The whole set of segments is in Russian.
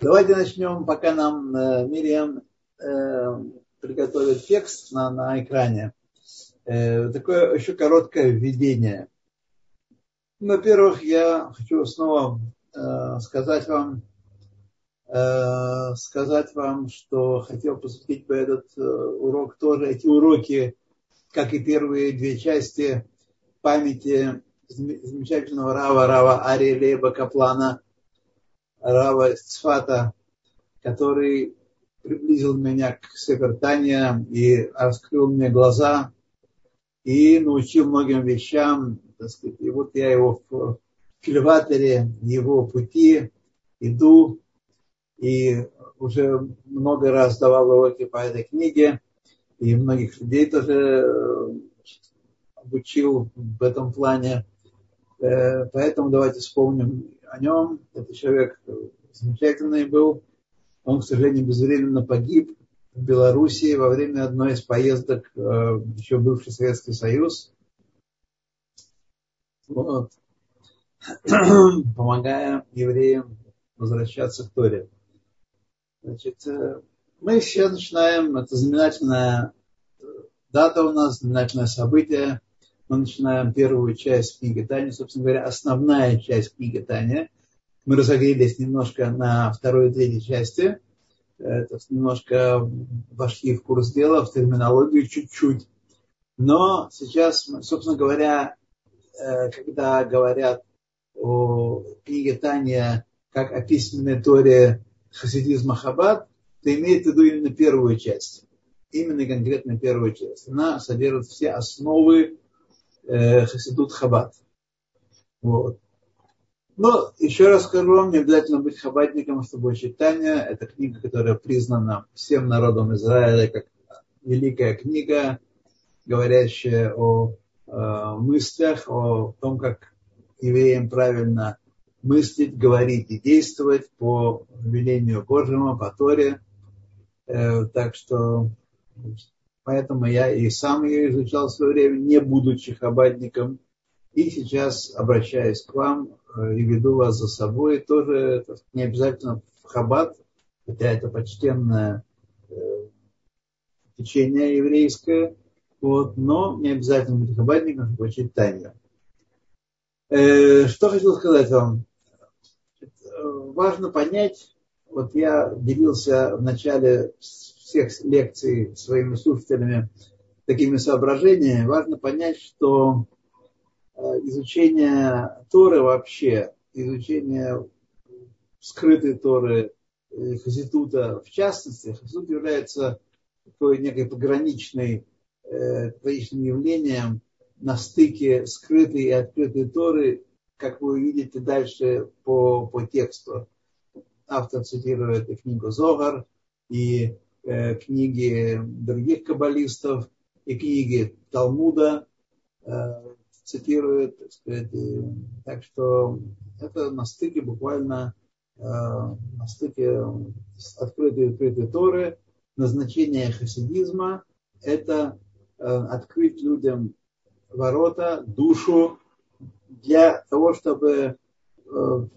Давайте начнем, пока нам э, Мириам э, приготовит текст на, на экране. Э, такое еще короткое введение. Во-первых, я хочу снова э, сказать вам, э, сказать вам, что хотел посвятить бы этот э, урок тоже, эти уроки, как и первые две части памяти замечательного Рава, Рава Ария Лейба Каплана – Рава Цфата, который приблизил меня к Севертане и раскрыл мне глаза и научил многим вещам. И вот я его в кильваторе, его пути иду и уже много раз давал уроки по этой книге и многих людей тоже э, обучил в этом плане. Э, поэтому давайте вспомним о нем. Это человек замечательный был. Он, к сожалению, безвременно погиб в Белоруссии во время одной из поездок э, еще бывший Советский Союз. Вот. Помогая евреям возвращаться к Торе. Значит, э, мы сейчас начинаем, это знаменательная дата у нас, знаменательное событие – мы начинаем первую часть книги Таня, собственно говоря, основная часть книги Таня. Мы разогрелись немножко на второй и третьей части. Это немножко вошли в курс дела, в терминологию чуть-чуть. Но сейчас, собственно говоря, э, когда говорят о книге Таня как о письменной торе хасидизма Хаббат, то имеет в виду именно первую часть. Именно конкретно первую часть. Она содержит все основы э, Хасидут Хабад. Вот. Но еще раз скажу вам, не обязательно быть хабадником, чтобы Таня. Это книга, которая признана всем народом Израиля как великая книга, говорящая о э, мыслях, о том, как евреям правильно мыслить, говорить и действовать по велению Божьему, по Торе. Э, так что Поэтому я и сам ее изучал в свое время, не будучи хабадником. И сейчас обращаюсь к вам э, и веду вас за собой. Тоже не обязательно в хабад, хотя это почтенное э, течение еврейское, вот, но не обязательно быть хабадником, чтобы учить тайну. Э, что хотел сказать вам? Важно понять, вот я делился в начале всех лекций своими слушателями такими соображениями, важно понять, что э, изучение Торы вообще, изучение скрытой Торы, Хаситута в частности, Хаситут является такой некой пограничной, э, пограничным явлением на стыке скрытой и открытой Торы, как вы увидите дальше по, по тексту. Автор цитирует и книгу Зогар, и Э, книги других каббалистов и книги Талмуда э, цитирует, так сказать. Так что это на стыке буквально э, на стыке открытой открытой Торы. Назначение хасидизма – это открыть людям ворота, душу для того, чтобы в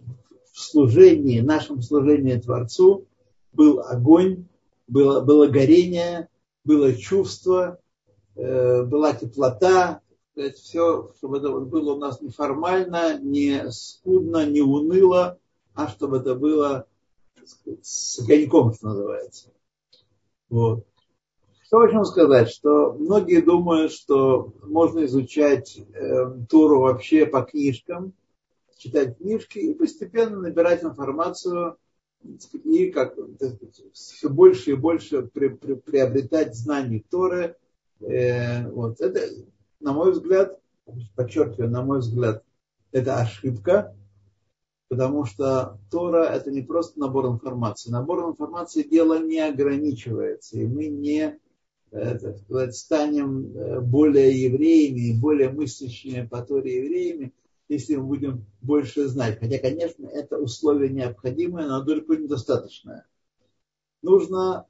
служении, нашем служении Творцу был огонь было, было горение, было чувство, э, была теплота, все, чтобы это было у нас не формально, не скудно, не уныло, а чтобы это было сказать, с огоньком, что называется. Вот. Что хочу сказать, что многие думают, что можно изучать э, Туру вообще по книжкам, читать книжки и постепенно набирать информацию и как все больше и больше при, при, приобретать знаний Торы. Э, вот. Это, на мой взгляд, подчеркиваю, на мой взгляд, это ошибка, потому что Тора это не просто набор информации. Набор информации дело не ограничивается, и мы не это, сказать, станем э, более евреями, более мыслящими по Торе евреями, если мы будем больше знать. Хотя, конечно, это условие необходимое, но далеко недостаточное. Нужно,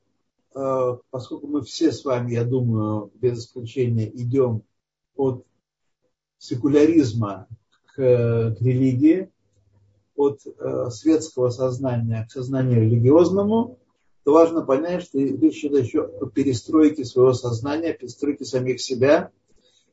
э, поскольку мы все с вами, я думаю, без исключения идем от секуляризма к, к религии, от э, светского сознания к сознанию религиозному, то важно понять, что речь идет еще о перестройке своего сознания, перестройке самих себя.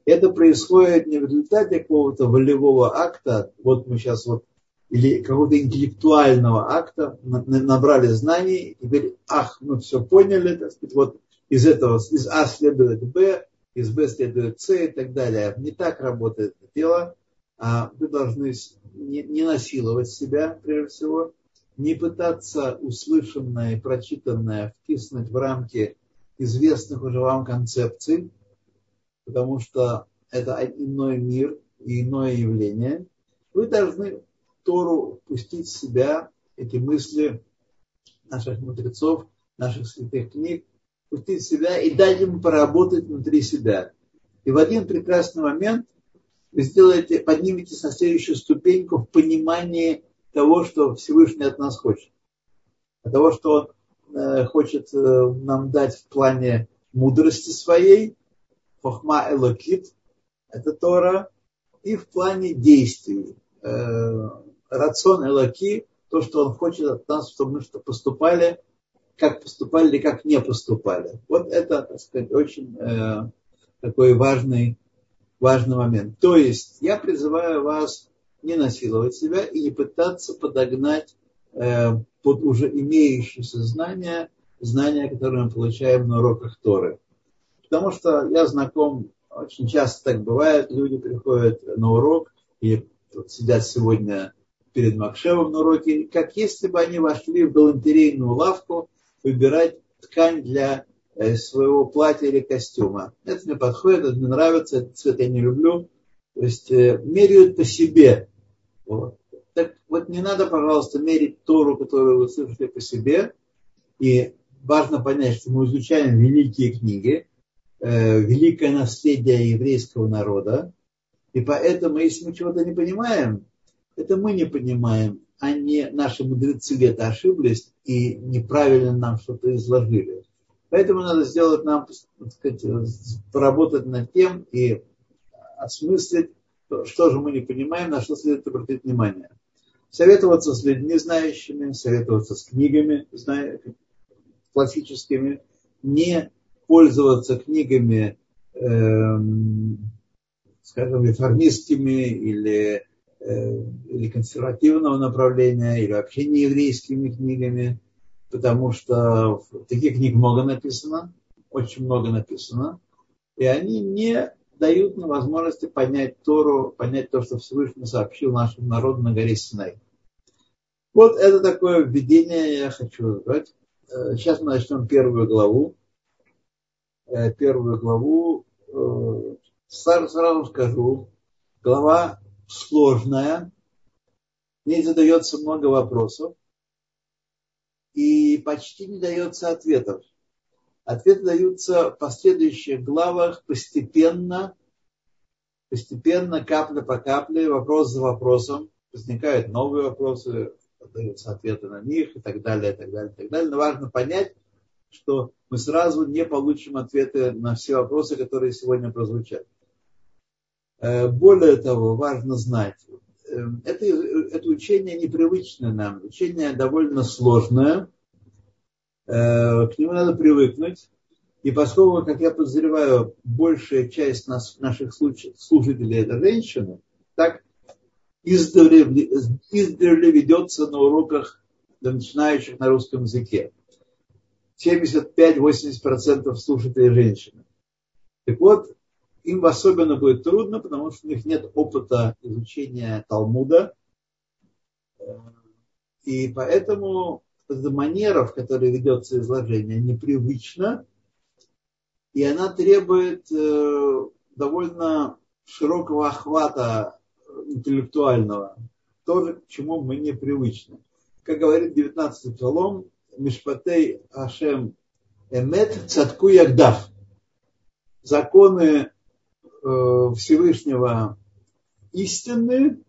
Это происходит не в результате какого-то волевого акта, вот мы сейчас вот, или какого-то интеллектуального акта, набрали знаний, и теперь, ах, мы все поняли, так сказать, вот из этого, из А следует Б, из Б следует С и так далее. Не так работает это дело. А вы должны не, не насиловать себя, прежде всего, не пытаться услышанное и прочитанное втиснуть в рамки известных уже вам концепций, потому что это иной мир и иное явление. Вы должны Тору пустить в себя, эти мысли наших мудрецов, наших святых книг, пустить в себя и дать им поработать внутри себя. И в один прекрасный момент вы сделаете, подниметесь на следующую ступеньку в понимании того, что Всевышний от нас хочет. А того, что он э, хочет э, нам дать в плане мудрости своей, хохма элокит, это Тора, и в плане действий. Э, рацион элоки, то, что он хочет от нас, чтобы мы что поступали, как поступали или как не поступали. Вот это, так сказать, очень э, такой важный, важный момент. То есть я призываю вас не насиловать себя и не пытаться подогнать э, под уже имеющиеся знания, знания, которые мы получаем на уроках Торы. Потому что я знаком, очень часто так бывает, люди приходят на урок и вот сидят сегодня перед Макшевым на уроке, как если бы они вошли в галантерейную лавку выбирать ткань для э, своего платья или костюма. Это мне подходит, это мне нравится, этот цвет я не люблю. То есть э, меряют по себе. Вот. Так вот не надо, пожалуйста, мерить Тору, которую вы слышите по себе. И важно понять, что мы изучаем великие книги, великое наследие еврейского народа. И поэтому, если мы чего-то не понимаем, это мы не понимаем, а не наши мудрецы где-то ошиблись и неправильно нам что-то изложили. Поэтому надо сделать нам, так сказать, поработать над тем и осмыслить, что же мы не понимаем, на что следует обратить внимание. Советоваться с людьми знающими, советоваться с книгами классическими, не пользоваться книгами, эм, скажем, реформистскими или Э, или консервативного направления, или вообще не еврейскими книгами, потому что таких книг много написано, очень много написано, и они не дают нам возможности понять Тору, понять то, что Всевышний сообщил нашему народу на горе Синай. Вот это такое введение я хочу сказать. Э, сейчас мы начнем первую главу. Э, первую главу. Сразу, сразу скажу, глава сложная, в ней задается много вопросов, и почти не дается ответов. Ответы даются в последующих главах постепенно, постепенно, капля по капле, вопрос за вопросом. Возникают новые вопросы, даются ответы на них и так далее, и так далее, и так далее. Но важно понять, что мы сразу не получим ответы на все вопросы, которые сегодня прозвучат. Э, более того, важно знать, э, это, это учение непривычное нам, учение довольно сложное, э, к нему надо привыкнуть. И поскольку, как я подозреваю, большая часть нас, наших слушателей это женщины, так издревле, издревле ведется на уроках для начинающих на русском языке. 75-80% слушателей женщины. Так вот, им особенно будет трудно, потому что у них нет опыта изучения Талмуда. И поэтому манера, в которой ведется изложение, непривычна, и она требует э, довольно широкого охвата интеллектуального, тоже к чему мы не привычны. Как говорит 19-й псалом, Мишпатей Ашем Эмет Цатку Ягдав. Законы Э, Всевышнего истинны,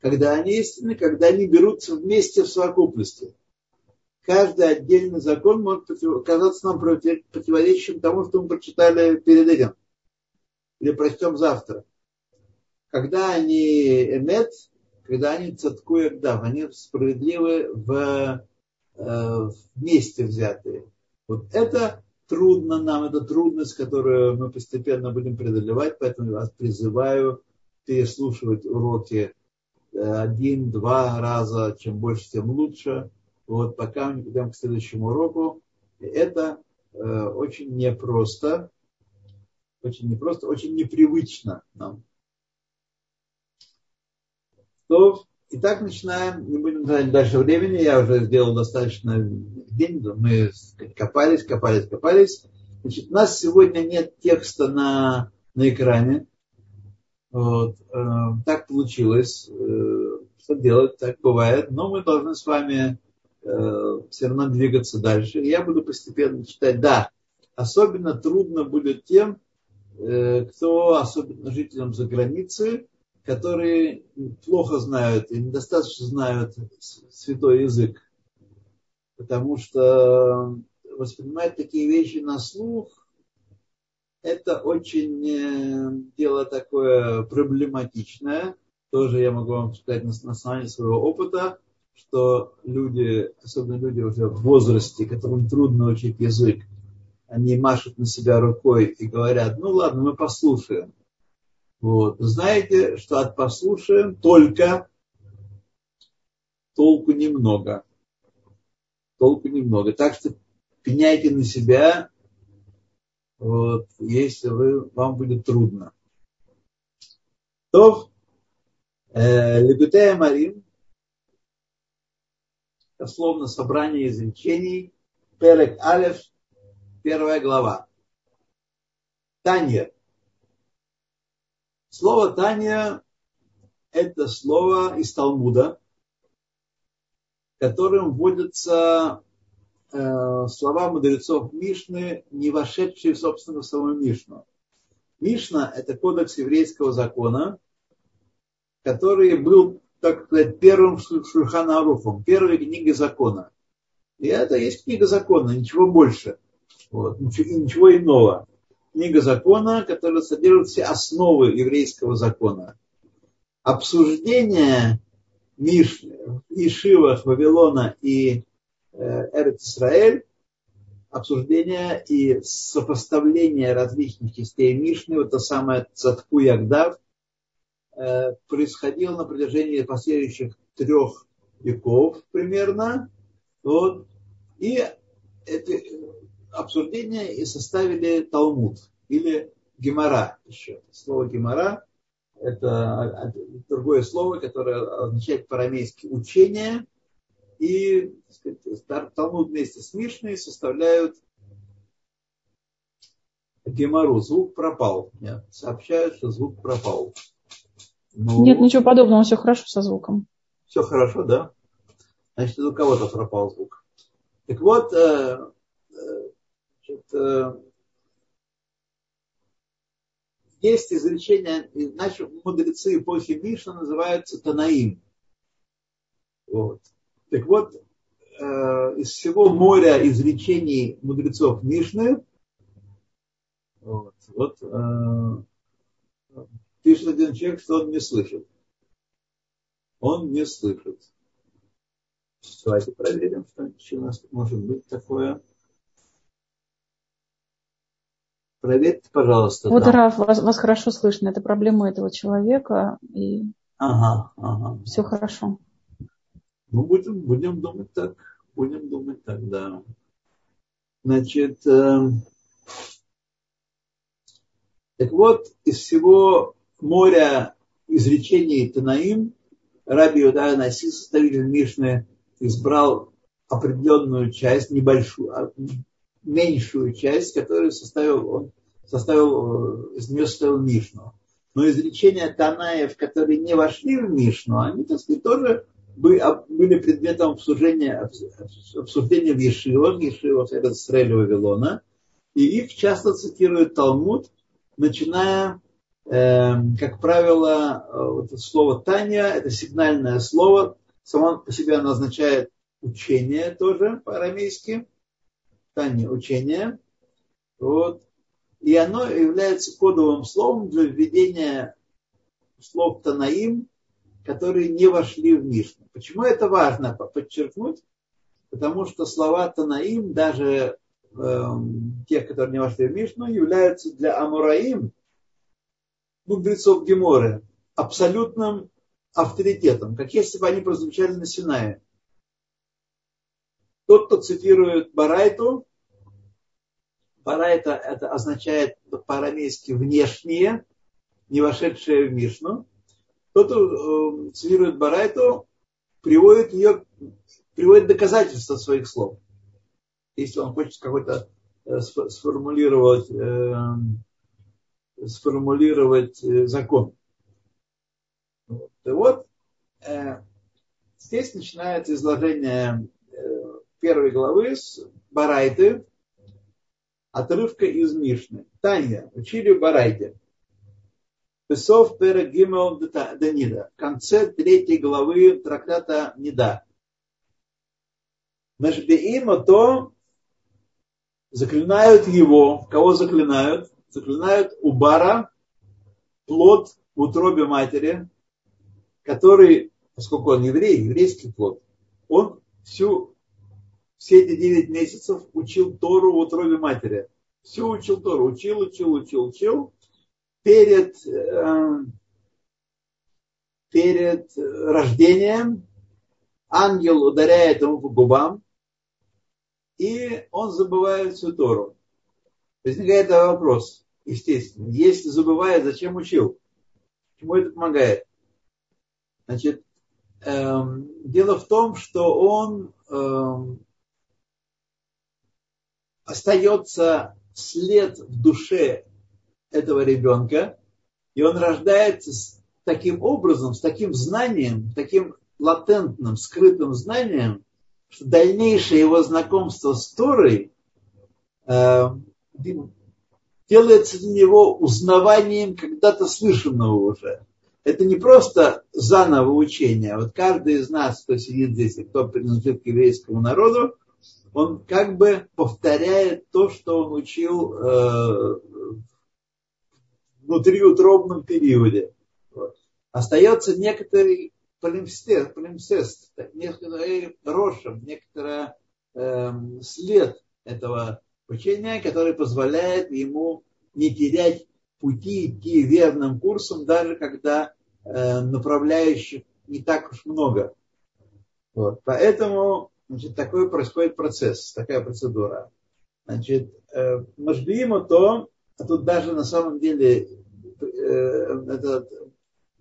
когда они истинны, когда они берутся вместе в совокупности. Каждый отдельный закон может оказаться нам противоречием тому, что мы прочитали перед этим. Или прочтем завтра. Когда они эмет, когда они цатку и агдав, они справедливы в, вместе взятые. Вот это трудно нам, это трудность, которую мы постепенно будем преодолевать, поэтому я вас призываю переслушивать уроки э, один-два раза, чем больше, тем лучше. Вот пока мы не придем к следующему уроку. Это э, очень непросто, очень непросто, очень непривычно нам. То, итак, начинаем. Не будем тратить дальше времени. Я уже сделал достаточно день. Мы копались, копались, копались. Значит, у нас сегодня нет текста на, на экране. Вот. Э, так получилось. Э, что делать, так бывает. Но мы должны с вами э, все равно двигаться дальше. Я буду постепенно читать. Да, особенно трудно будет тем, кто, особенно жителям за границей, которые плохо знают и недостаточно знают святой язык. Потому что воспринимать такие вещи на слух, это очень дело такое проблематичное. Тоже я могу вам сказать на основании своего опыта, что люди, особенно люди уже в возрасте, которым трудно учить язык, они машут на себя рукой и говорят, ну ладно, мы послушаем. Вот. Знаете, что от послушаем только толку немного. Толку немного. Так что пеняйте на себя, вот, если вы, вам будет трудно. То, э, Легутея Марим, дословно собрание изречений, Перек Алев, первая глава. Таньер. Слово Таня – это слово из Талмуда, которым вводятся э, слова мудрецов Мишны, не вошедшие, собственно, в саму Мишну. Мишна – это кодекс еврейского закона, который был, так сказать, первым Шульханаруфом, первой книгой закона. И это есть книга закона, ничего больше. Вот, ничего, ничего иного книга закона, которая содержит все основы еврейского закона. Обсуждение Мишны, Ишивах, Вавилона и э, Эрет Исраэль, обсуждение и сопоставление различных частей Мишны, вот это самое Цатку Ягдав, э, происходило на протяжении последующих трех веков примерно. Вот. И это, обсуждения и составили Талмуд или Гемора еще. Слово Гемора – это другое слово, которое означает по-арамейски учение. И сказать, Талмуд вместе с Мишной составляют Гемору. Звук пропал. Нет, сообщают, что звук пропал. Ну, Нет, ничего подобного, все хорошо со звуком. Все хорошо, да? Значит, у кого-то пропал звук. Так вот, э, есть изречение, наши мудрецы эпохи Мишна называются Танаим. Вот. Так вот, э, из всего моря изречений мудрецов Мишны, вот, вот э, пишет один человек, что он не слышит. Он не слышит. Давайте проверим, что у нас может быть такое. Проверьте, пожалуйста. Вот, да. Раф, вас, вас хорошо слышно. Это проблема этого человека. И ага, ага. все хорошо. Ну, будем, будем думать так. Будем думать так, да. Значит, э, так вот, из всего моря изречений Танаим Раби Юдая Наси, составитель Мишны, избрал определенную часть, небольшую, а, меньшую часть, которую составил он, составил, э, из нее составил Мишну. Но изречения Танаев, которые не вошли в Мишну, они, так сказать, тоже были предметом обсуждения, обсуждения в Ешивах, Ешивах это Срель Вавилона, и их часто цитирует Талмуд, начиная, э, как правило, э, вот слово Таня, это сигнальное слово, само по себе оно означает учение тоже по-арамейски, Таня учение. Вот. И оно является кодовым словом для введения слов Танаим которые не вошли в Мишну. Почему это важно подчеркнуть? Потому что слова Танаим, даже э, тех, которые не вошли в Мишну, являются для Амураим, мудрецов Геморы, абсолютным авторитетом, как если бы они прозвучали на Синае. Тот, кто цитирует Барайту, Барайта это означает по-арамейски внешние, не вошедшие в Мишну. Тот, кто э, цитирует Барайту, приводит ее, приводит доказательства своих слов. Если он хочет какой-то э, сформулировать, э, сформулировать закон. Вот. И вот здесь начинается изложение первой главы с Барайты, отрывка из Мишны. Таня, учили в Барайте. Песов Пера Гимел Данида. В конце третьей главы трактата Нида. Машбеима то заклинают его. Кого заклинают? Заклинают Убара, плод в утробе матери, который, поскольку он еврей, еврейский плод, он всю все эти девять месяцев учил Тору в утробе матери. Все учил Тору, учил, учил, учил, учил. Перед, э, перед рождением ангел ударяет ему по губам, и он забывает всю Тору. Возникает вопрос, естественно, если забывает, зачем учил? Чему это помогает? Значит, эм, дело в том, что он эм, остается след в душе этого ребенка, и он рождается с таким образом, с таким знанием, таким латентным, скрытым знанием, что дальнейшее его знакомство с Торой э, делается для него узнаванием когда-то слышанного уже. Это не просто заново учение. Вот каждый из нас, кто сидит здесь кто принадлежит к еврейскому народу, он как бы повторяет то, что он учил э, внутриутробном периоде. Вот. Остается некоторый полимсест, полимсест некоторый рошем, некоторый э, след этого учения, который позволяет ему не терять пути, идти верным курсом, даже когда э, направляющих не так уж много. Вот. Поэтому Значит, такой происходит процесс, такая процедура. Значит, э, Машбиима то, а тут даже на самом деле э, это,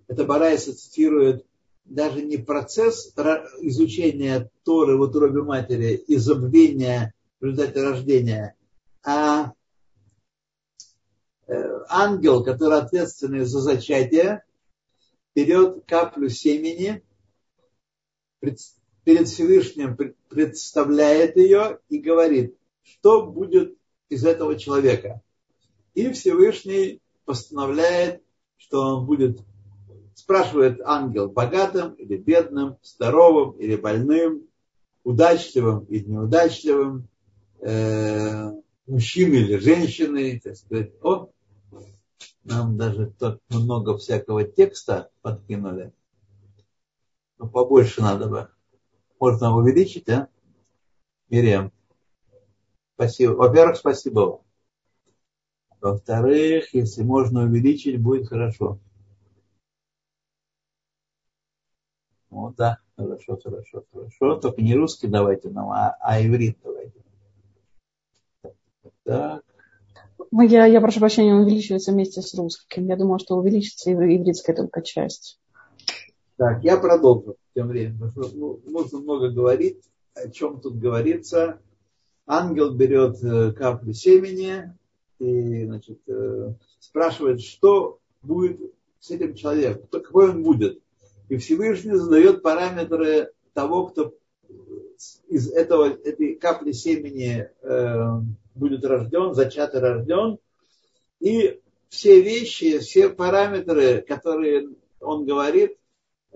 это Барайса цитирует даже не процесс изучения Торы в утробе матери и забвения в результате рождения, а э, ангел, который ответственный за зачатие, берет каплю семени, перед Всевышним представляет ее и говорит, что будет из этого человека. И Всевышний постановляет, что он будет, спрашивает ангел, богатым или бедным, здоровым или больным, удачливым или неудачливым, э, мужчиной или женщиной. Так сказать. О, нам даже тут много всякого текста подкинули. Но побольше надо бы. Можно увеличить, а? Мириам. Спасибо. Во-первых, спасибо вам. Во-вторых, если можно увеличить, будет хорошо. Вот, да, хорошо, хорошо, хорошо. Только не русский давайте нам, а, а иврит давайте. Так. Я, я прошу прощения, он увеличивается вместе с русским. Я думала, что увеличится ивритская только часть. Так, я продолжу тем временем. Ну, можно много говорить, о чем тут говорится. Ангел берет э, каплю семени и значит, э, спрашивает, что будет с этим человеком, какой он будет. И Всевышний задает параметры того, кто из этого, этой капли семени э, будет рожден, зачатый рожден. И все вещи, все параметры, которые он говорит,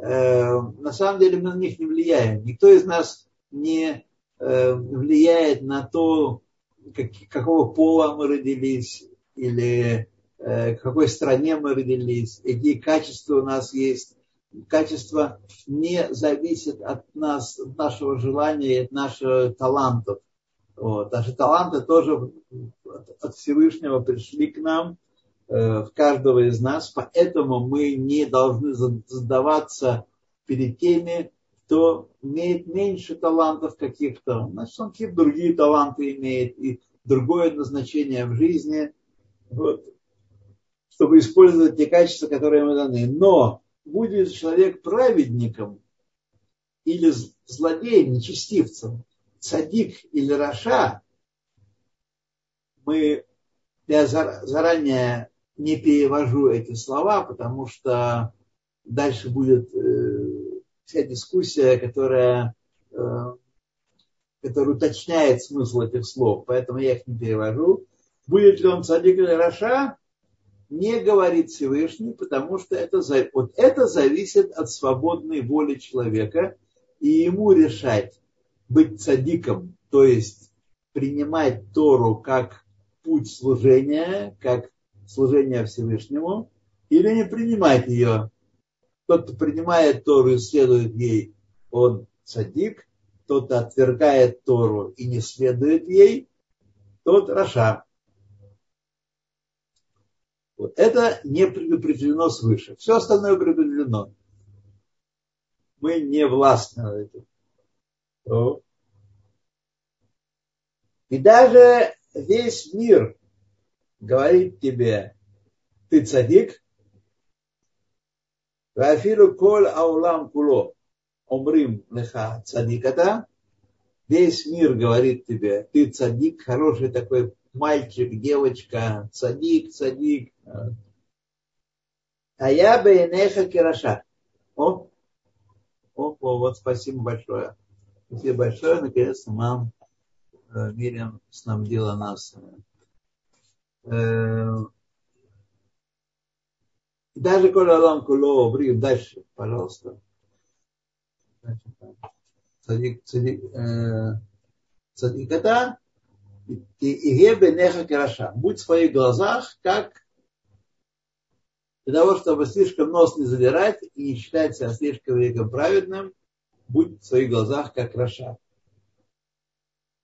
на самом деле мы на них не влияем. Никто из нас не э, влияет на то, как, какого пола мы родились, или э, в какой стране мы родились, какие качества у нас есть. качество не зависит от нас, от нашего желания, от наших талантов. Вот. Наши таланты тоже от Всевышнего пришли к нам, э, в каждого из нас, поэтому мы не должны задаваться перед теми, кто имеет меньше талантов каких-то, значит, он какие-то другие таланты имеет и другое назначение в жизни, вот, чтобы использовать те качества, которые ему даны. Но будет человек праведником или злодеем, нечестивцем, садик или раша, мы, я заранее не перевожу эти слова, потому что дальше будет э, вся дискуссия, которая, э, которая уточняет смысл этих слов, поэтому я их не перевожу. Будет ли он садик или раша, не говорит Всевышний, потому что это, вот это зависит от свободной воли человека, и ему решать, быть садиком, то есть принимать Тору как путь служения, как служение Всевышнему, или не принимать ее. Тот, кто принимает Тору и следует ей, он садик, тот, кто отвергает Тору и не следует ей, тот Раша. Вот это не предопределено свыше. Все остальное предопределено. Мы не властны над этим. И даже весь мир говорит тебе, ты цадик, Вафилу кол аулам куло, умрим леха цадиката, весь мир говорит тебе, ты цадик, хороший такой мальчик, девочка, цадик, цадик. А я бы неха кираша. О, о, о, вот спасибо большое. Спасибо большое, наконец-то мам Мирим снабдила нас Э, даже коли Алам Куло, Брим, дальше, пожалуйста. Цадик, цадик, э, цадик это и бенеха кераша. Будь в своих глазах, как для того, чтобы слишком нос не задирать и не считать себя слишком великим праведным, будь в своих глазах как Раша.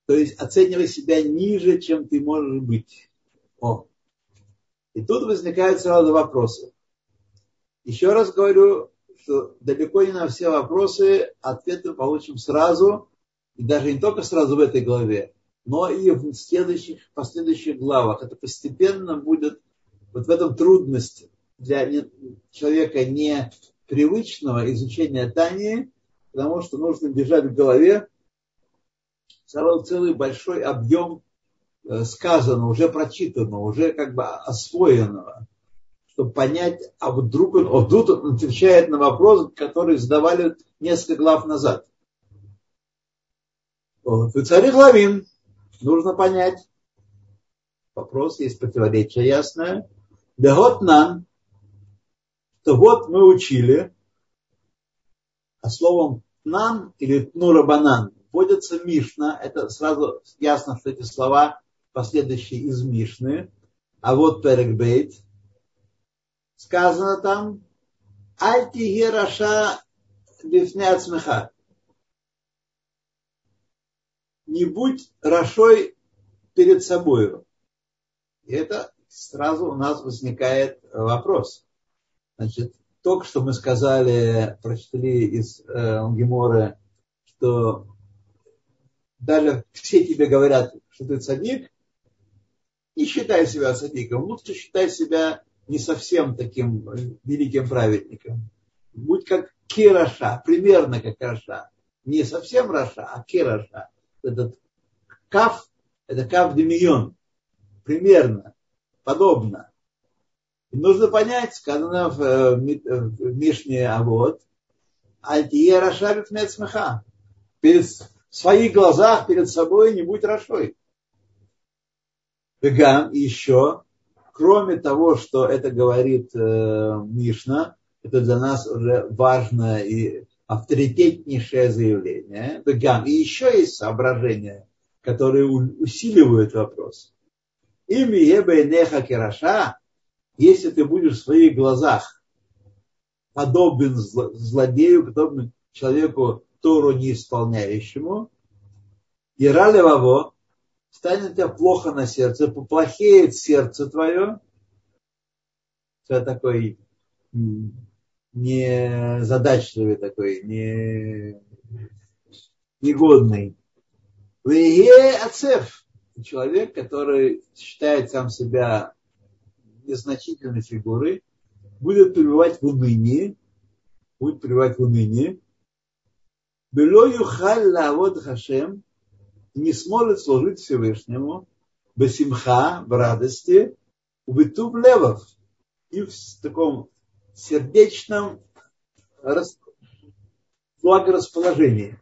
То есть оценивай себя ниже, чем ты можешь быть. О. И тут возникают сразу вопросы. Еще раз говорю, что далеко не на все вопросы ответы получим сразу, и даже не только сразу в этой главе, но и в следующих, последующих главах. Это постепенно будет вот в этом трудности для человека непривычного изучения Тани, потому что нужно держать в голове целый большой объем сказанного, уже прочитанного, уже как бы освоенного, чтобы понять, а вдруг он, а вдруг он отвечает на вопрос, который задавали несколько глав назад. Вот. И царь Главин, нужно понять. Вопрос есть противоречие ясное. Да вот нам, то вот мы учили, а словом нам или тнурабанан вводится Мишна. Это сразу ясно, что эти слова последующие из Мишны. А вот Перекбейт. Сказано там Альти Раша Бифне смеха. Не будь Рашой перед собой. И это сразу у нас возникает вопрос. Значит, только что мы сказали, прочитали из э, Гемора, что даже все тебе говорят, что ты садик, не считай себя садиком, лучше считай себя не совсем таким великим праведником. Будь как Кираша, примерно как Раша. Не совсем Раша, а Кираша. Этот каф, это каф демион. Примерно, подобно. И нужно понять, сказано в, э, в Мишне, а вот, Альтие Рашабит Мецмеха. Перед в своих глазах, перед собой не будь Рашой. Вегам еще, кроме того, что это говорит э, Мишна, это для нас уже важное и авторитетнейшее заявление. Вегам. И еще есть соображения, которые усиливают вопрос. Ими ебе неха кераша, если ты будешь в своих глазах подобен злодею, подобен человеку Тору не исполняющему. И ралеваво станет у тебя плохо на сердце, поплохеет сердце твое. Ты такой не задачливый такой, не негодный. Вее ацеф. Человек, который считает сам себя незначительной фигурой, будет пребывать в унынии, будет пребывать в унынии. Бело юхаль лавод хашем, не сможет служить Всевышнему, бесимха, в радости, в левов, и в таком сердечном благорасположении.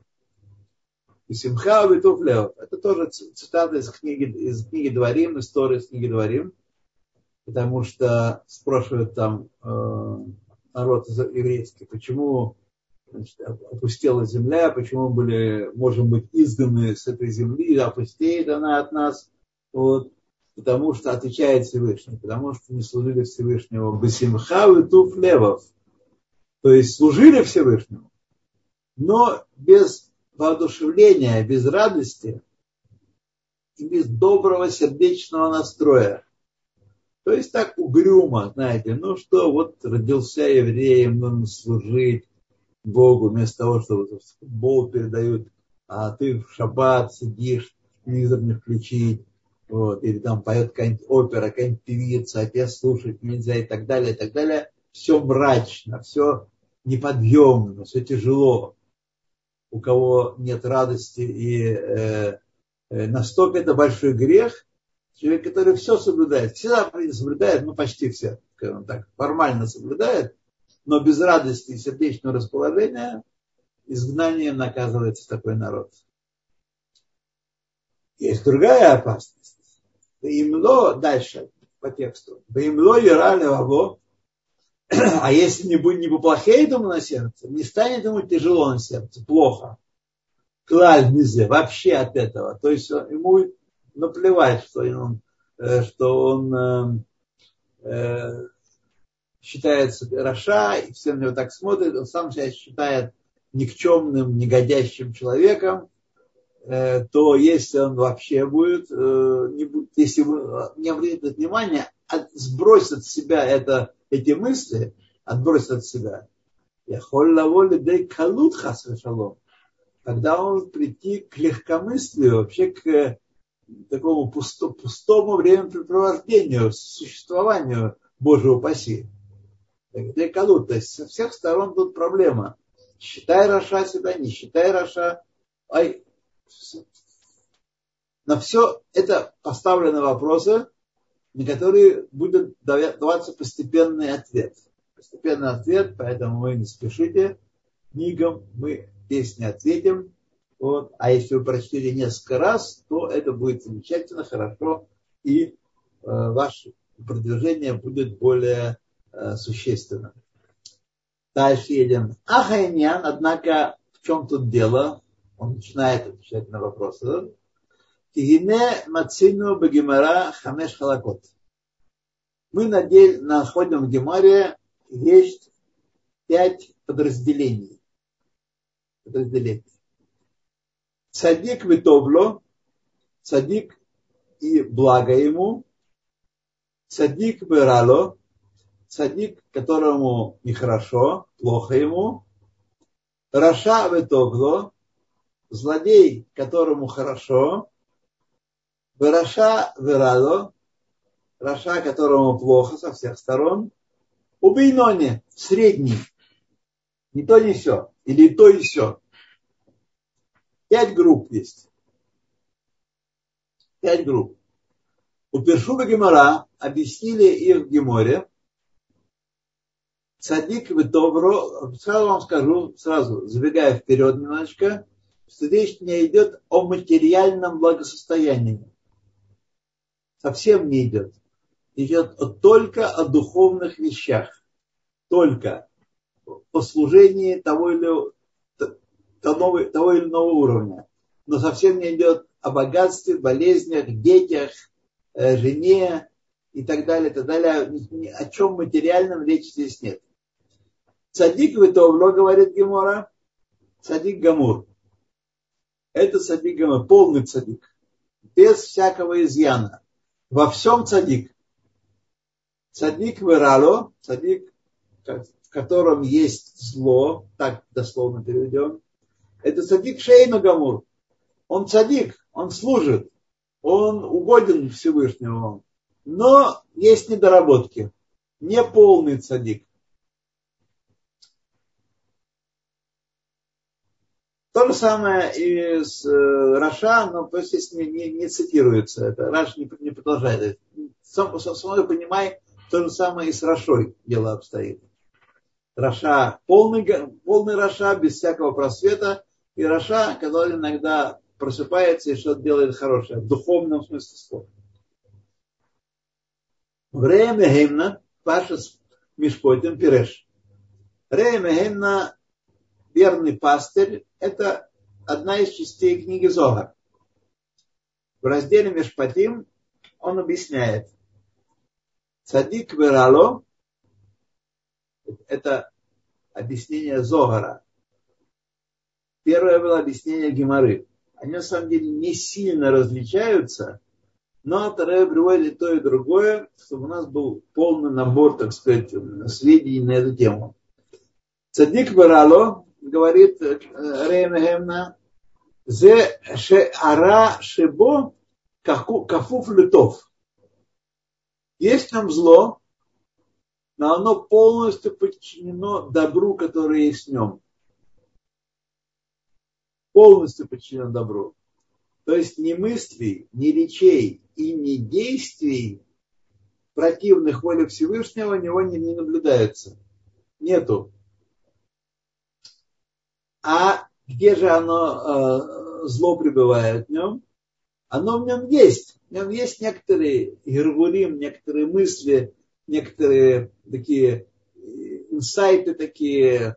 И Симха Витов Лев. Это тоже цитата из книги, из книги Дворим, история из книги Дворим. Потому что спрашивают там э, народ еврейский, почему значит, опустела земля, почему мы были, можем быть изгнаны с этой земли, опустеет она от нас. Вот потому что отвечает Всевышний, потому что не служили Всевышнему Басимха и Туф Левов. То есть служили Всевышнему, но без воодушевления, без радости и без доброго сердечного настроя. То есть так угрюмо, знаете, ну что, вот родился евреем, нужно служить Богу, вместо того, чтобы футбол передают, а ты в шаббат сидишь, телевизор не включить, вот, или там поет какая-нибудь опера, какая-нибудь певица, а тебе слушать нельзя и так далее, и так далее. Все мрачно, все неподъемно, все тяжело. У кого нет радости и э, э, настолько это большой грех, человек, который все соблюдает, всегда соблюдает, ну почти все, так, формально соблюдает, но без радости и сердечного расположения изгнанием наказывается такой народ. Есть другая опасность. Имло, дальше по тексту. Имло Ирали Ваво. А если не, будет, не поплохеет ему на сердце, не станет ему тяжело на сердце, плохо. Клаль низе, вообще от этого. То есть ему наплевать, что он, э, что он э, э, считается Раша, и все на него так смотрят, он сам себя считает никчемным, негодящим человеком, Э, то если он вообще будет, э, не будет если не обратит внимание, сбросит от себя это, эти мысли, отбросит от себя, я дей калут шалом, тогда он прийти к легкомыслию, вообще к такому пусто, пустому времяпрепровождению, существованию Божьего паси. Где калут, то есть со всех сторон тут проблема. Считай Раша себя, не считай Раша. Ай, на все это поставлены вопросы, на которые будет даваться постепенный ответ. Постепенный ответ, поэтому вы не спешите. Книгам мы здесь не ответим. Вот. А если вы прочтете несколько раз, то это будет замечательно, хорошо, и э, ваше продвижение будет более э, существенным. Дальше едем. Ахайнян, однако, в чем тут дело? он начинает отвечать на вопросы. Кигине мацину багимара хамеш халакот. Мы находим в Гемаре есть пять подразделений. подразделений. צדיק וטוב לו, צדיק и благо ему, צדיק ורע לו, צדיק, которому нехорошо, плохо ему, רשע וטוב לו, злодей, которому хорошо, רשע ורע לו, רשע, которому плохо со всех сторон, ובינוני, средний, не то не все, или то и все. Пять групп есть. Пять групп. У Першуба Гемора объяснили их в Геморе. Садик Витовро, сразу вам скажу, сразу забегая вперед немножечко, что речь не идет о материальном благосостоянии. Совсем не идет. Идет только о духовных вещах. Только о служении того или, того, того или иного уровня. Но совсем не идет о богатстве, болезнях, детях, э, жене и так далее, и так далее. Ни о чем материальном речи здесь нет. Цадик Витовло, говорит Гемора, цадик Гамур. Это цадик Гамур, полный цадик. Без всякого изъяна. Во всем цадик. Цадик Вирало, цадик, в котором есть зло, так дословно переведем. Это цадик Шейна Гамур. Он цадик, он служит, он угоден Всевышнему. Но есть недоработки. Не полный цадик. То же самое и с э, Раша, но есть не, не, цитируется это. Раш не, не продолжает. Сам, сам, сам понимай, то же самое и с Рашой дело обстоит. רשע, полный, полный רשע, без всякого просвета, и רשע, который иногда просыпается и что-то делает хорошее, в духовном смысле слова. В רעיא מהימנא, פרשת משפטים פירש. רעיא מהימנא верный пастырь, это одна из частей книги Зогар. В разделе Мешпатим он объясняет. Цадик Верало – это объяснение Зогара. Первое было объяснение Геморы. Они на самом деле не сильно различаются, но второе приводит и то, и другое, чтобы у нас был полный набор, так сказать, сведений на эту тему. Цадик Верало говорит э, Рейна Гемна, зе ара шебо кафуф лютов. Есть там зло, но оно полностью подчинено добру, которое есть в нем. Полностью подчинено добру. То есть ни мыслей, ни речей и ни действий противных воле Всевышнего у него не, не наблюдается. Нету. А где же оно, э, зло пребывает в нем? Оно в нем есть. В нем есть некоторые гергурим, некоторые мысли, некоторые такие э, инсайты, такие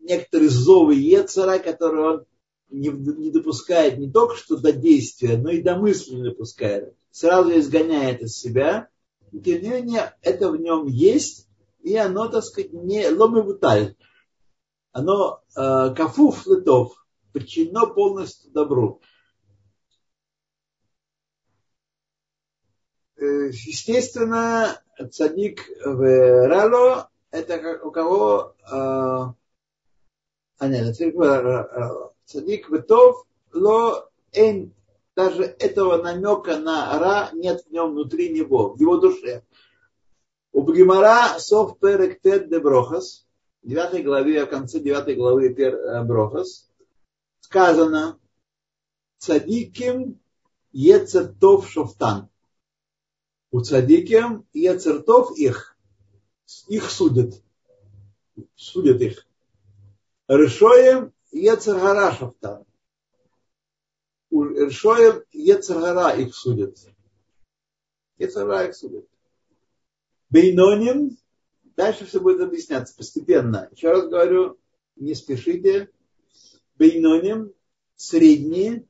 некоторые зовы Ецера, которые он не, не допускает не только что до действия, но и до мысли не допускает. Сразу изгоняет из себя. И тем не менее, это в нем есть, и оно, так сказать, не ломевуталь оно э, кафуф летов, подчинено полностью добру. Э, естественно, цадик в Рало это у кого э, а нет, цадик в Тов ло эн даже этого намека на Ра нет в нем внутри него, в его душе. У Бгимара сов перек тет де брохас, 9 главе, в конце 9 главы э, Брохас, сказано «Цадиким ецертов шофтан». У цадиким ецертов их, их судят, судят их. Решоем ецергара шофтан. У Решоем ецергара их судят. Ецергара их судят. Бейноним Дальше все будет объясняться постепенно. Еще раз говорю, не спешите. Бейноним, средние.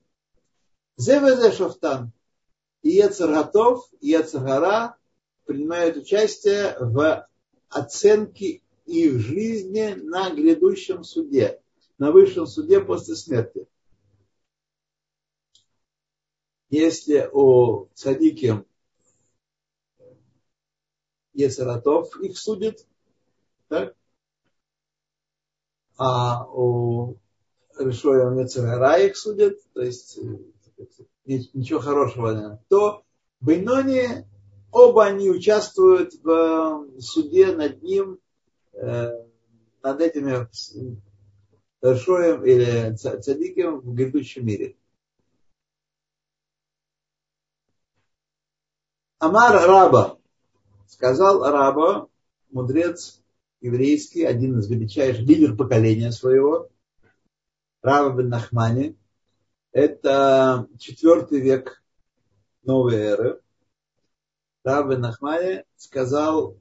ЗВЗ Шофтан. И Ецаргатов, и Ецаргара принимают участие в оценке их жизни на грядущем суде, на высшем суде после смерти. Если у цадики Ецератов их судит, так? а у Решоя Ецерара их судят, то есть э, ничего хорошего, то в Бейноне оба они участвуют в суде над ним, э, над этими Решоем или Цадиком в грядущем мире. Амар Раба, сказал Раба, мудрец еврейский, один из величайших, лидер поколения своего, Раба бен Нахмани. Это четвертый век новой эры. Раба бен Нахмани сказал,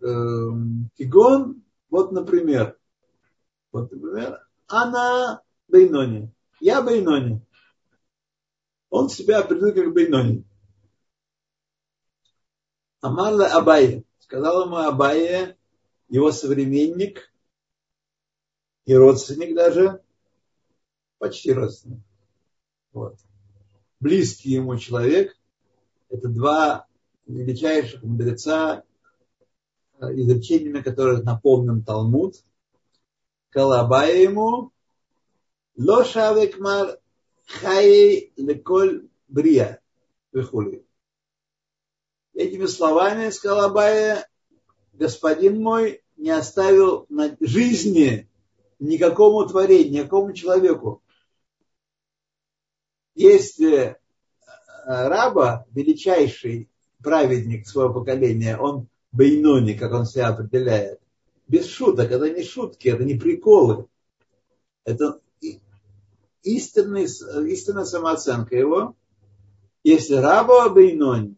эм, Кигон, вот, например, вот, например, она Бейнони. Я Бейнони. Он себя определил как Бейнони. Амарла Абай, сказал ему Абае, его современник и родственник даже, почти родственник. Вот. Близкий ему человек, это два величайших мудреца, э, изречениями которых наполнен Талмуд. Калабая ему, лошавекмар хай леколь брия, выхули. Этими словами, сказал Абая, господин мой не оставил на жизни никакому творению, никакому человеку. Если раба, величайший праведник своего поколения, он бейнони, как он себя определяет, без шуток, это не шутки, это не приколы. Это истинный, истинная самооценка его. Если раба бейнони,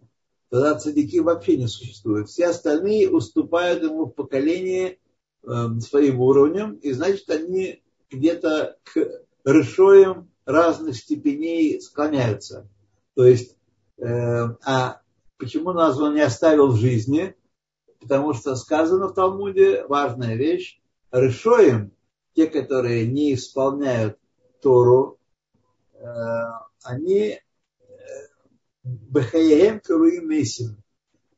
тогда цадики вообще не существуют. Все остальные уступают ему в поколении э, своим уровнем, и значит, они где-то к решоям разных степеней склоняются. То есть, э, а почему нас он не оставил в жизни? Потому что сказано в Талмуде важная вещь. Решоем, те, которые не исполняют Тору, э, они Бехаем Круим Месим.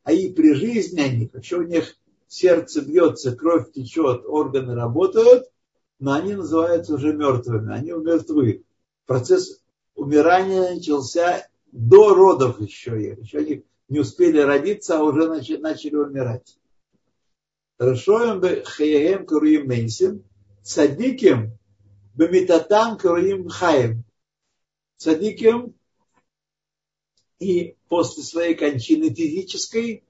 А и при жизни они, еще у них сердце бьется, кровь течет, органы работают, но они называются уже мертвыми, они мертвы. Процесс умирания начался до родов еще. Еще они не успели родиться, а уже начали, начали умирать. Хорошо, Хаяем Куруим Мейсим, Садиким Бемитатам Куруим Хаем. Садиким и после своей кончины физической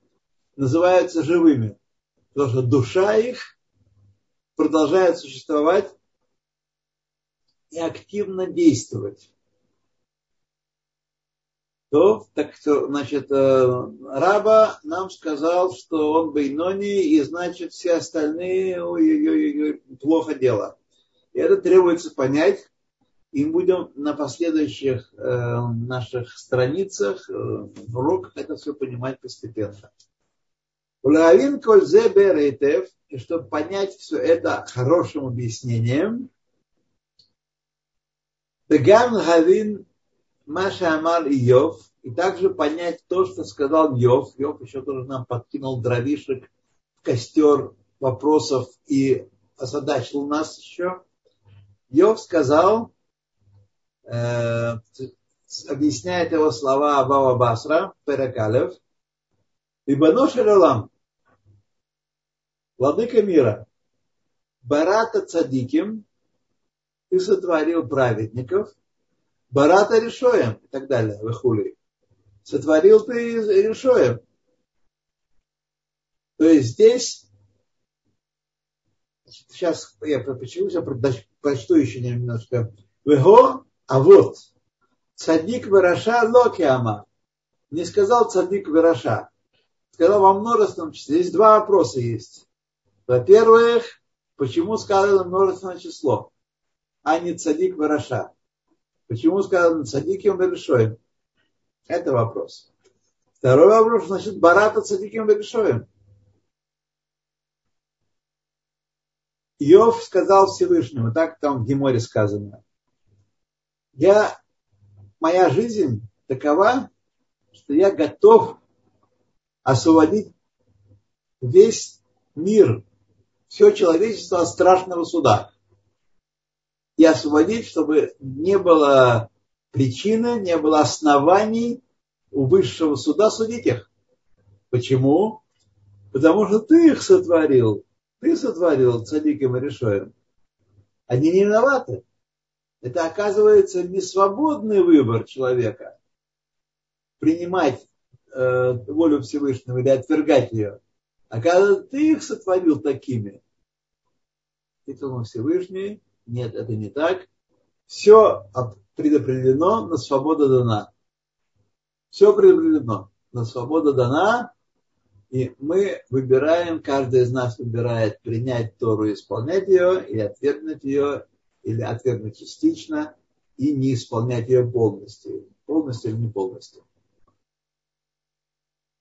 называются живыми. Потому что душа их продолжает существовать и активно действовать. То, так что, значит, э, Раба нам сказал, что он Бейнони, и значит все остальные ой-ой-ой, плохо дело. И это требуется понять, и будем на последующих э, наших страницах, э, уроках это все понимать постепенно. Улавин кользе беретев, и чтобы понять все это хорошим объяснением, Бегам Гавин Маша Амар Йов, и также понять то, что сказал Йов. Йов еще тоже нам подкинул дровишек в костер вопросов и озадачил нас еще. Йов сказал, объясняет его слова Абава Басра, Перекалев, Ибано Шалалам, Владыка мира, Барата Цадиким, ты сотворил праведников, Барата Решоем и так далее, Вахули. Сотворил ты Решоем. То есть здесь, сейчас я почему я прочту еще немножко. Вего а вот, цадик Вераша Локиама. Не сказал цадик Вераша. Сказал во множественном числе. Здесь два вопроса есть. Во-первых, почему сказано множественное число, а не цадик Вераша? Почему сказано цадиким Верашоем? Это вопрос. Второй вопрос, значит, барата цадиким Верашоем. Иов сказал Всевышнему, так там в Геморе сказано, я, моя жизнь такова, что я готов освободить весь мир, все человечество от страшного суда. И освободить, чтобы не было причины, не было оснований у высшего суда судить их. Почему? Потому что ты их сотворил. Ты сотворил цадиком и решоем. Они не виноваты это оказывается не свободный выбор человека принимать э, волю Всевышнего или отвергать ее. Оказывается, ты их сотворил такими. Ты думал Всевышний, нет, это не так. Все предопределено, но свобода дана. Все предопределено, но свобода дана, и мы выбираем, каждый из нас выбирает принять Тору и исполнять ее, или отвергнуть ее, или отвергнуть частично и не исполнять ее полностью. Полностью или не полностью.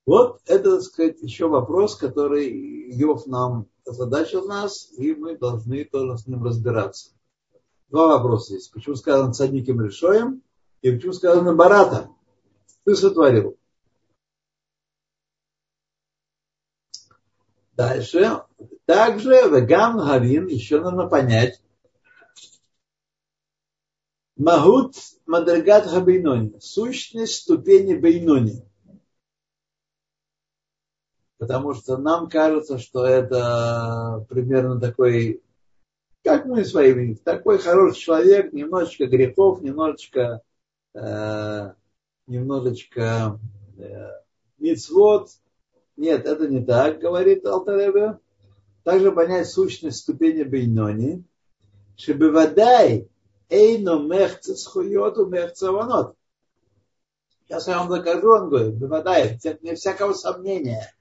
Вот это, так сказать, еще вопрос, который Йов нам озадачил нас, и мы должны тоже с ним разбираться. Два вопроса есть. Почему сказано цадиким решоем, и почему сказано барата? Ты сотворил. Дальше. Также вегам гавин еще нужно понять. Магут мадрагат хабейнони. Сущность ступени бейнони. Потому что нам кажется, что это примерно такой, как мы своими, такой хороший человек, немножечко грехов, немножечко, э, немножечко э, мицвод, нет, это не так, говорит Алтаребе. Также понять сущность ступени Бейнони. Шебевадай эйно мехце схуйоту мехце ванот. Сейчас я вам докажу, он говорит, бевадай, не всякого сомнения.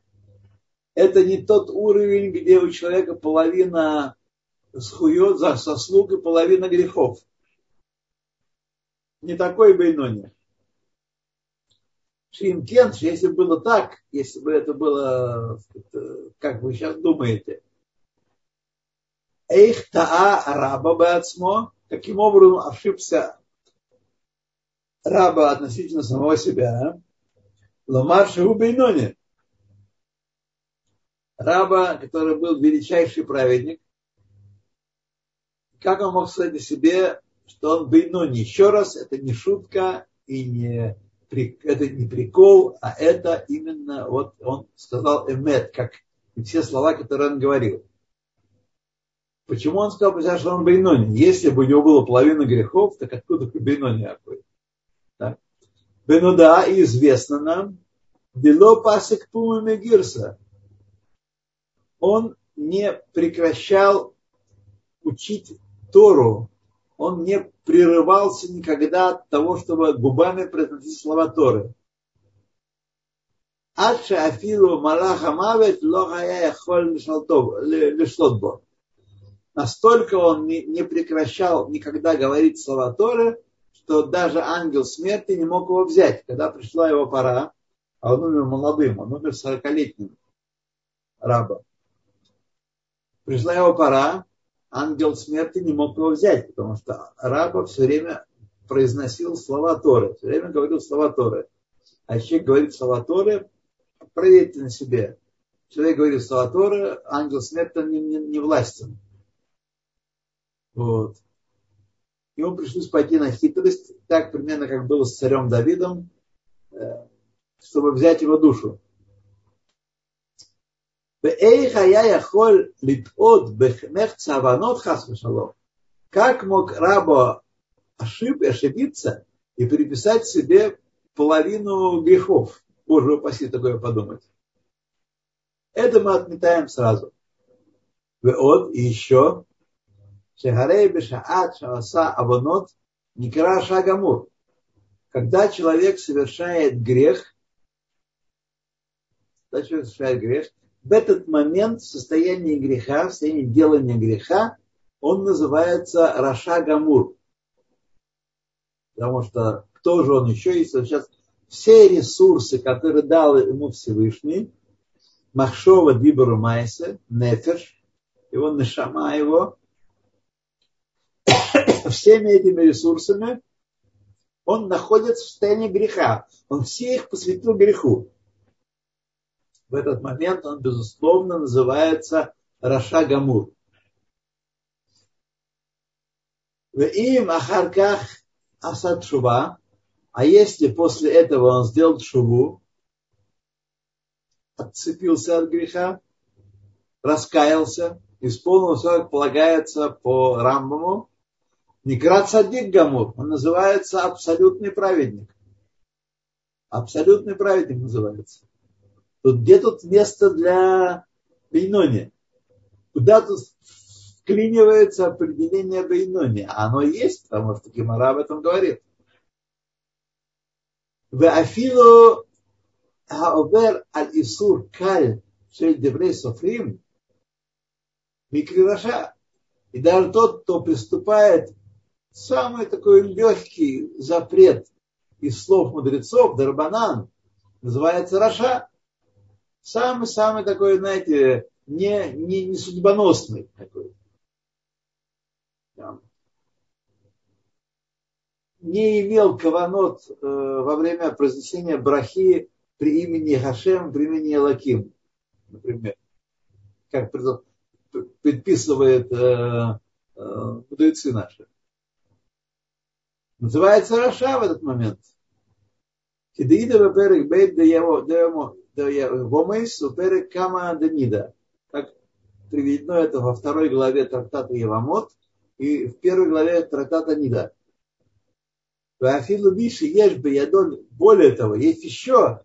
Это не тот уровень, где у человека половина схует за сослуг и половина грехов. Не такой Бейнони. Шимкент, если было так, если бы это было, как вы сейчас думаете, Эйх таа раба бацмо, каким образом ошибся раба относительно самого себя, ломар шагу бейноне. Раба, который был величайший праведник, как он мог сказать о себе, что он бейнони? Еще раз, это не шутка и не это не прикол, а это именно, вот он сказал эмет, как все слова, которые он говорил. Почему он сказал, потому что он Бейнони? Если бы у него было половина грехов, так откуда Бейнони какой? Да? Бенуда известно нам, Дело пасек пумами гирса. Он не прекращал учить Тору он не прерывался никогда от того, чтобы губами произносить слова Торы. Адша афилу малаха мавет лохая холь лишлотбо. Настолько он не, прекращал никогда говорить слова Торы, что даже ангел смерти не мог его взять. Когда пришла его пора, а он умер молодым, он умер сорокалетним рабом. Пришла его пора, ангел смерти не мог его взять, потому что раба все время произносил слова Торы, все время говорил слова Торы. А человек говорит слова Торы, проверьте на себе. Человек говорит слова Торы, ангел смерти не, не, не властен. Вот. Ему пришлось пойти на хитрость, так примерно как было с царем Давидом, э, чтобы взять его душу. Как мог раба ошиб, ошибиться и приписать себе половину грехов? Боже упаси такое подумать. Это мы отметаем сразу. Вот и еще. Шехарей бешаат шааса абонот никра шагамур. Когда человек совершает грех, когда человек совершает грех, в этот момент в состоянии греха, в состоянии делания греха, он называется Раша Гамур. Потому что кто же он еще, если сейчас все ресурсы, которые дал ему Всевышний, Махшова Дибару Майса, Нефеш, его Нешама его, всеми этими ресурсами он находится в состоянии греха. Он все их посвятил греху в этот момент он, безусловно, называется Раша Гамур. Им Ахарках Асад Шува, а если после этого он сделал шуву, отцепился от греха, раскаялся, исполнил все, как полагается по Рамбаму, Некрат Садик Гамур, он называется абсолютный праведник. Абсолютный праведник называется. Тут где тут место для Бейнони? Куда тут вклинивается определение Бейнони? Оно есть, потому что Гимара об этом говорит. В Афилу Хаобер Аль-Исур Каль Шельдеврей Софрим Микрираша. И даже тот, кто приступает самый такой легкий запрет из слов мудрецов, Дарбанан, называется Раша. самый-самый такой, знаете, не, не, не судьбоносный такой. Не имел каванот э, во время произнесения брахи при имени Хашем, при имени Элаким, например. Как предписывает э, э, мудрецы наши. Называется Раша в этот момент. Кедеида ваперек бейт вомейс уперек кама демида. Как приведено это во второй главе трактата Евамот и в первой главе трактата Нида. Афилу Миши ешь бы ядоль. Более того, есть еще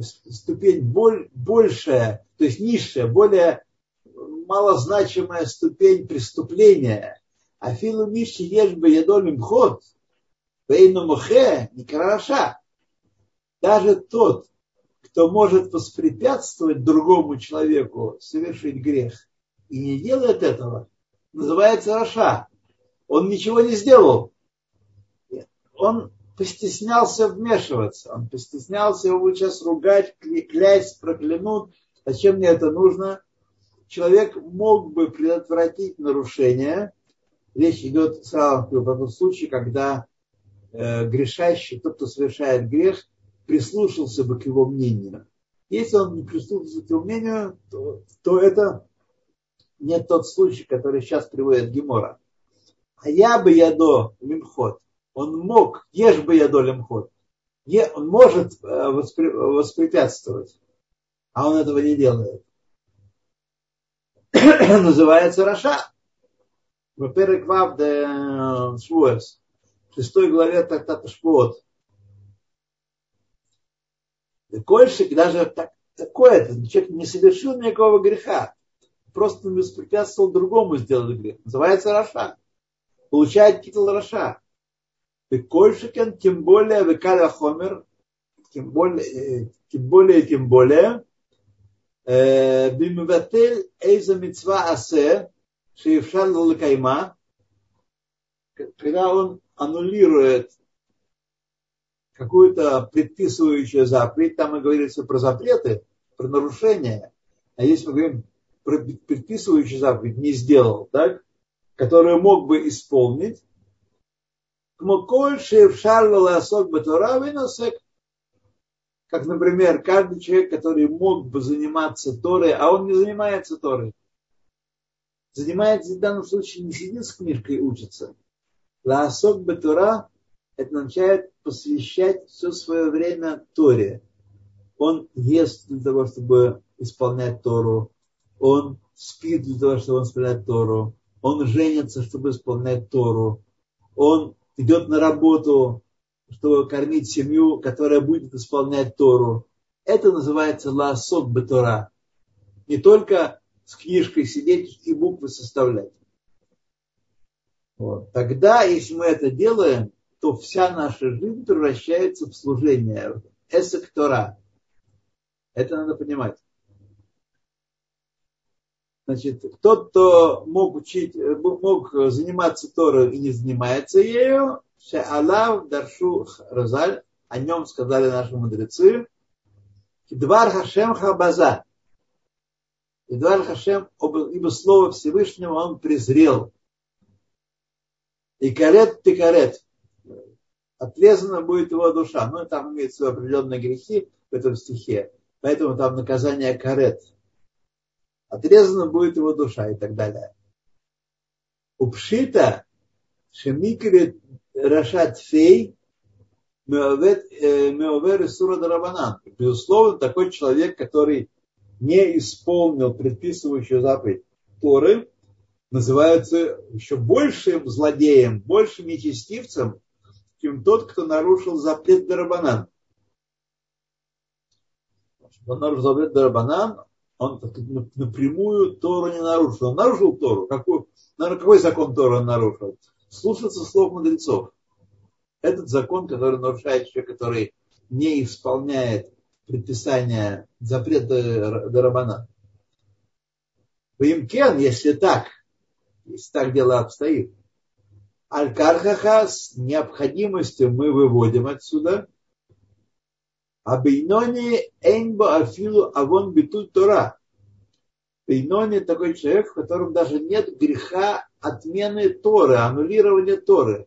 ступень боль, большая, то есть низшая, более малозначимая ступень преступления. Афилу Миши ешь бы ядоль имхот – Вейну Мухе, Никараша. Даже тот, кто может воспрепятствовать другому человеку совершить грех и не делает этого, называется Раша. Он ничего не сделал. Он постеснялся вмешиваться. Он постеснялся его сейчас ругать, клясть, проклянут. Зачем мне это нужно? Человек мог бы предотвратить нарушение. Речь идет сразу про тот случай, когда грешащий, тот, кто совершает грех, прислушался бы к его мнению. Если он не прислушался к его мнению, то, то это не тот случай, который сейчас приводит Гемора. А я бы ядо лимхот. Он мог, ешь бы ядо лимхот. Он может э, воспрепятствовать, а он этого не делает. Называется Раша. Во-первых, Вав де Швуэс шестой главе трактата Шпот. כל שכן даже так, такое, человек не совершил никакого греха, просто воспрепятствовал другому сделать грех. Называется רשע. Получает титул רשע. И כל שכן, тем более, וקל וחומר, тем более, э, тем более, тем более, э, במבטל איזו מצות עשה, שאפשר לו לקיימה, когда он аннулирует какую-то предписывающую заповедь, там и говорится про запреты, про нарушения, а если мы говорим про предписывающую заповедь, не сделал, так, которую мог бы исполнить, как, например, каждый человек, который мог бы заниматься Торой, а он не занимается Торой. Занимается в данном случае не сидит с книжкой учится, Лаасок Батура это означает посвящать все свое время Торе. Он ест для того, чтобы исполнять Тору. Он спит для того, чтобы исполнять Тору. Он женится, чтобы исполнять Тору. Он идет на работу, чтобы кормить семью, которая будет исполнять Тору. Это называется ласок бетура. Не только с книжкой сидеть и буквы составлять. Вот. Тогда, если мы это делаем, то вся наша жизнь превращается в служение. Эсектора. Это надо понимать. Значит, тот, кто мог учить, мог заниматься Торой и не занимается ею, Аллах Даршу Розаль, о нем сказали наши мудрецы, Двар Хашем Хабаза. И Двар Хашем, ибо слово Всевышнего он презрел. И карет ты карет. Отрезана будет его душа. Ну, там имеются определенные грехи в этом стихе. Поэтому там наказание карет. Отрезана будет его душа и так далее. Упшита шемикрит рашат фей меовер э, сура дарабанан. Безусловно, такой человек, который не исполнил предписывающую заповедь Торы, называется еще большим злодеем, большим нечестивцем, чем тот, кто нарушил запрет Дарабанан. Он нарушил запрет Дарабанан, он напрямую Тору не нарушил. Он нарушил Тору. Какой, какой закон Тору он нарушил? Слушаться слов мудрецов. Этот закон, который нарушает человек, который не исполняет предписания запрета Дарабана. Вимкен, если так, если так дело обстоит. Аль-Кархаха с необходимостью мы выводим отсюда. А Бейнони Эйнбо Афилу Авон Битуль Тора. Бейнони такой человек, в котором даже нет греха отмены Торы, аннулирования Торы.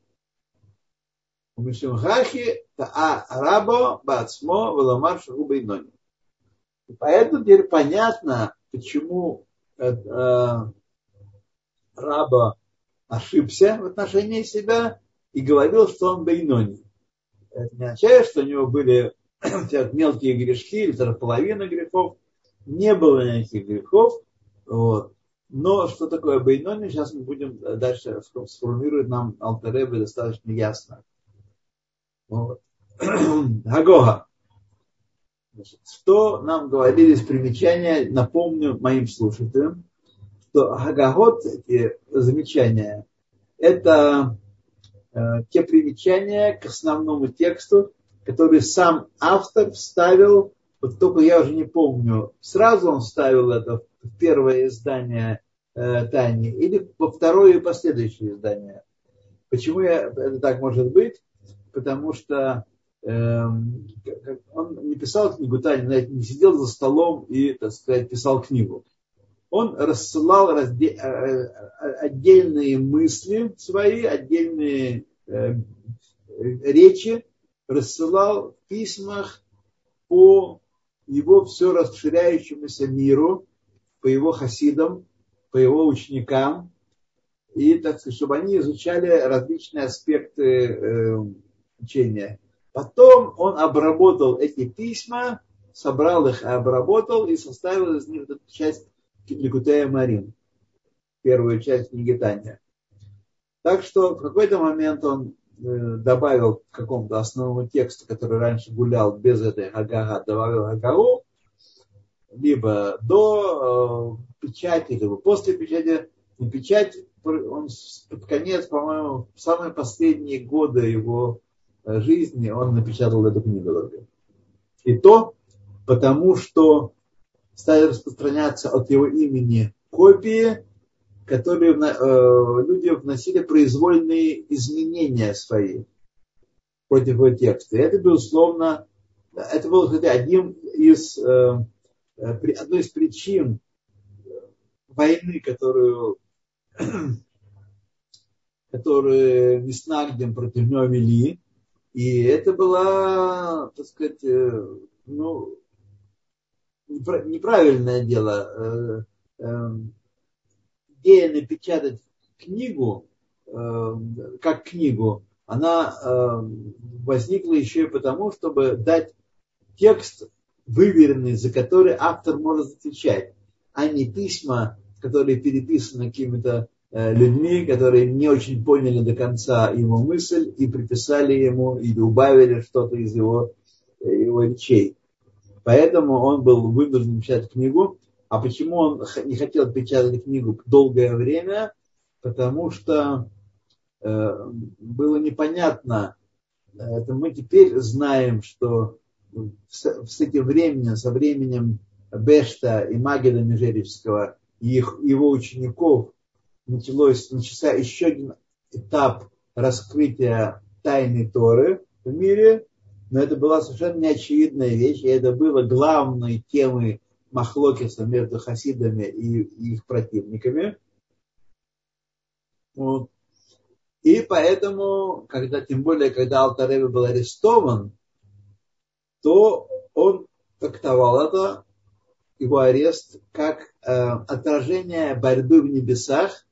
Мишимхахи Таа Рабо Бацмо Валамар Бейнони. Поэтому теперь понятно, почему э, э, Раба ошибся в отношении себя и говорил, что он Бейнони. Это не означает, что у него были мелкие грешки или даже половина грехов. Не было никаких грехов. Вот. Но что такое Бейнони, сейчас мы будем дальше сформулировать нам Алтаребе достаточно ясно. Вот. Что нам говорили из примечания, напомню моим слушателям, что Гагагот, эти замечания, это э, те примечания к основному тексту, который сам автор вставил, вот только я уже не помню, сразу он вставил это в первое издание э, Тани или во второе и последующее издание. Почему я, это так может быть? Потому что Эм, он не писал книгу Тани, не сидел за столом и, так сказать, писал книгу. Он рассылал разде... Э, э, отдельные мысли свои, отдельные э, речи, рассылал в письмах по его все расширяющемуся миру, по его хасидам, по его ученикам, и так сказать, чтобы они изучали различные аспекты учения. Потом он обработал эти письма, собрал их, обработал и составил из них эту часть Ликутея Марин, первую часть книги Таня. Так что в какой-то момент он э, добавил к какому-то основному тексту, который раньше гулял без этой агага, добавил агагу, либо до э, печати, либо после печати. И печать, он под конец, по-моему, в самые последние годы его жизни он напечатал эту книгу. И то потому, что стали распространяться от его имени копии, которые э, люди вносили произвольные изменения свои против его текста. И это, безусловно, это был кстати, одним из, э, э, одной из причин войны, которую которые Миснагдем против него вели, и это была, так сказать, ну, неправильное дело. Э, э, идея напечатать книгу, как книгу, она возникла еще и потому, чтобы дать текст выверенный, за который автор может отвечать, а не письма, которые переписаны какими-то Э, людьми, которые не очень поняли до конца его мысль и приписали ему или убавили что-то из его, э, его речей. Поэтому он был вынужден печатать книгу. А почему он не хотел печатать книгу долгое время? Потому что э, было непонятно. Это мы теперь знаем, что с, с этим временем, со временем Бешта и Магеда Межеревского и их, его учеников началось, начался еще один этап раскрытия тайны Торы в мире, но это была совершенно неочевидная вещь, и это было главной темой Махлокиса между хасидами и, их противниками. Вот. И поэтому, когда, тем более, когда Алтареви был арестован, то он трактовал это, его арест, как э, отражение борьбы в небесах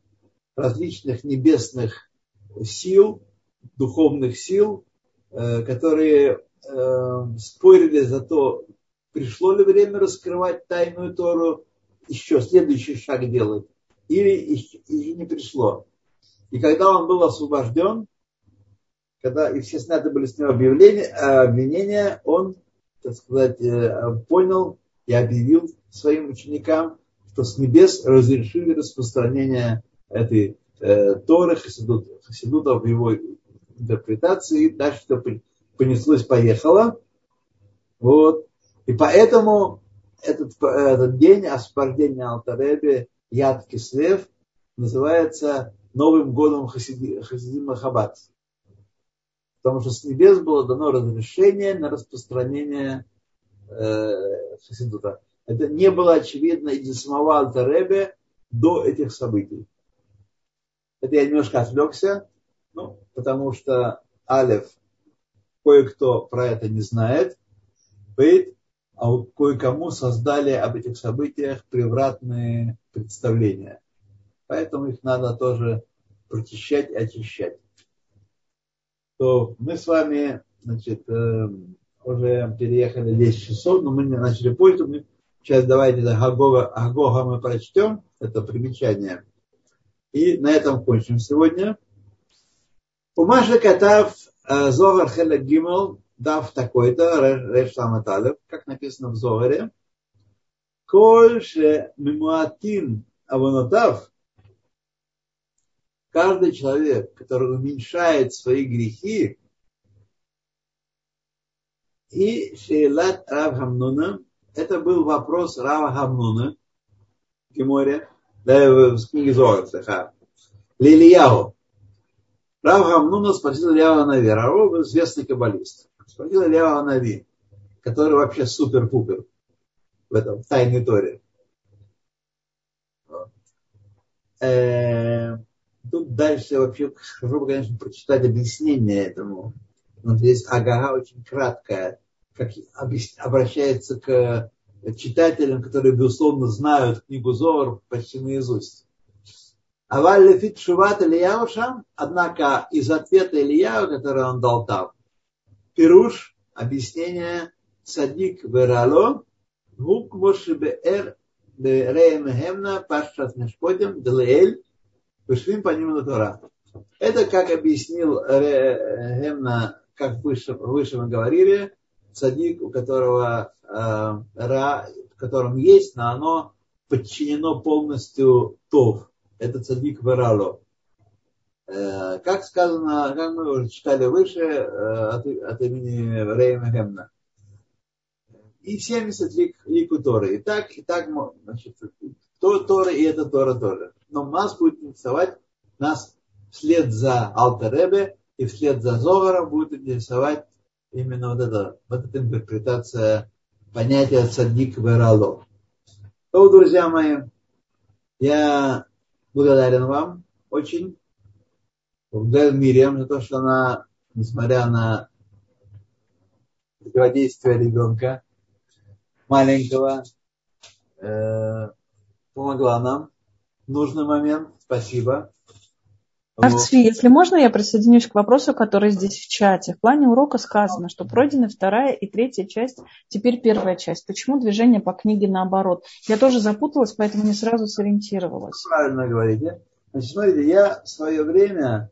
различных небесных сил, духовных сил, э, которые э, спорили за то, пришло ли время раскрывать тайную Тору, еще следующий шаг делать, или еще не пришло. И когда он был освобожден, когда и все сняты были с него объявления, обвинения, он, так сказать, э, понял и объявил своим ученикам, что с небес разрешили распространение этой э, Торы, Хасидут, Хасидута в его интерпретации, и дальше все понеслось, поехало. Вот. И поэтому этот, этот день освобождения Алтаребе, Яд Кислев, называется Новым годом Хасиди, Хасидима. Потому что с небес было дано разрешение на распространение э, Хасидута. Это не было очевидно и для самого Алтаребе до этих событий. Это я немножко отвлекся, ну, потому что Алев кое-кто про это не знает, Бейт, а кое-кому создали об этих событиях превратные представления. Поэтому их надо тоже прочищать и очищать. То мы с вами, значит, э, уже переехали 10 часов, но мы не начали. Мы сейчас давайте до Агога, Агога мы прочтем, это примечание. И на этом кончим сегодня. Умаша Катав Зогар Хелек Гимел дав такой-то, Реш Ламаталев, как написано в Зогаре. Кольше Мемуатин Аванотав, каждый человек, который уменьшает свои грехи, и Шейлат Рав Хамнуна, это был вопрос Рава Хамнуна в Геморе, да, в книге Зоар, Лилияу. Рав Хамнуна спросил Ильява Нави, Рав был известный каббалист. Спросил Ильява Нави, который вообще супер-пупер в этом в тайной торе. Э, тут дальше вообще хорошо бы, конечно, прочитать объяснение этому. Но здесь Агага очень краткая, как обращается к читателям, которые, безусловно, знают книгу Зор почти наизусть. Аваль лефит шуват Ильяу шам, однако из ответа Ильяу, который он дал там, пируш, объяснение садик верало, гук моши беэр Реемхемна, Пашчат Мешпотим, Делеэль, Вышвим по нему Тора. Это, как объяснил Гемна, как выше, выше мы говорили, садик, у которого э, ра, в котором есть, но оно подчинено полностью тов. Это цадик верало. Э, как сказано, как мы уже читали выше, э, от, от имени Рейма Гемна и 70 лик, лику Торы. И так, и так, значит, то Тора и это Тора тоже. Но нас будет интересовать, нас вслед за Алтеребе и вслед за Зогаром будет интересовать именно вот это, вот эта интерпретация понятия цадик верало. То, друзья мои, я благодарен вам очень. Благодарен Мириам за то, что она, несмотря на противодействие ребенка, маленького э, помогла нам в нужный момент. Спасибо. Арцви, если можно, я присоединюсь к вопросу, который здесь в чате. В плане урока сказано, что пройдена вторая и третья часть, теперь первая часть. Почему движение по книге наоборот? Я тоже запуталась, поэтому не сразу сориентировалась. Правильно говорите. Значит, смотрите, я в свое время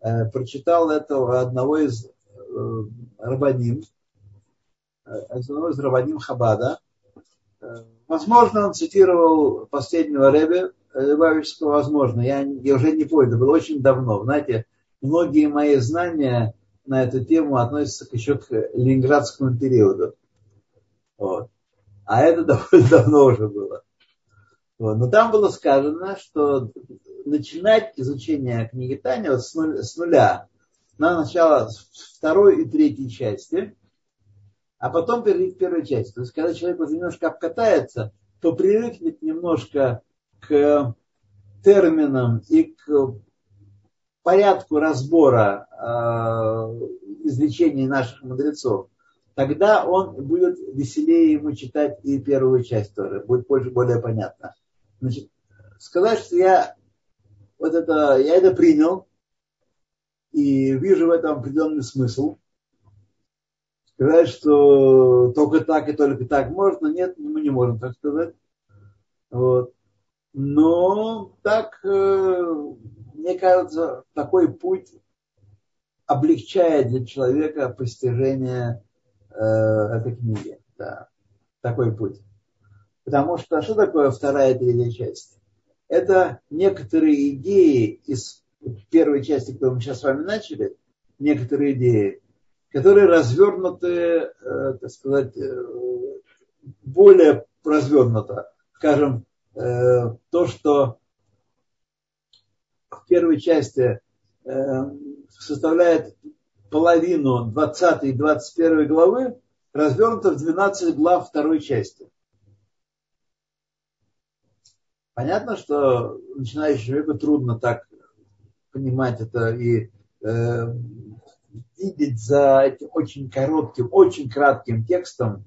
э, прочитал этого одного из э, рабаним, одного из Раваним Хабада. Э, возможно, он цитировал последнего Ребе Лебавичского, возможно, я, я уже не помню, это было очень давно. Знаете, многие мои знания на эту тему относятся еще к ленинградскому периоду. Вот. А это довольно давно уже было. Вот. Но там было сказано, что начинать изучение книги Таня вот с, нуля, с нуля на начало второй и третьей части – а потом перейти к первой части. То есть, когда человек уже немножко обкатается, то привыкнет немножко к терминам и к порядку разбора э, изречений наших мудрецов, тогда он будет веселее ему читать и первую часть тоже, будет больше, более понятно. Значит, сказать, что я вот это, я это принял и вижу в этом определенный смысл, сказать, что только так и только так можно, нет, мы не можем так сказать. Вот. Но так, э, мне кажется, такой путь облегчает для человека постижение э, этой книги. Да, такой путь. Потому что что такое вторая и третья часть? Это некоторые идеи из первой части, которую мы сейчас с вами начали, некоторые идеи, которые развернуты, э, так сказать, более развернуто. Скажем, то, что в первой части составляет половину 20 и 21 главы, развернуто в 12 глав второй части. Понятно, что начинающему человеку трудно так понимать это и э, видеть за этим очень коротким, очень кратким текстом.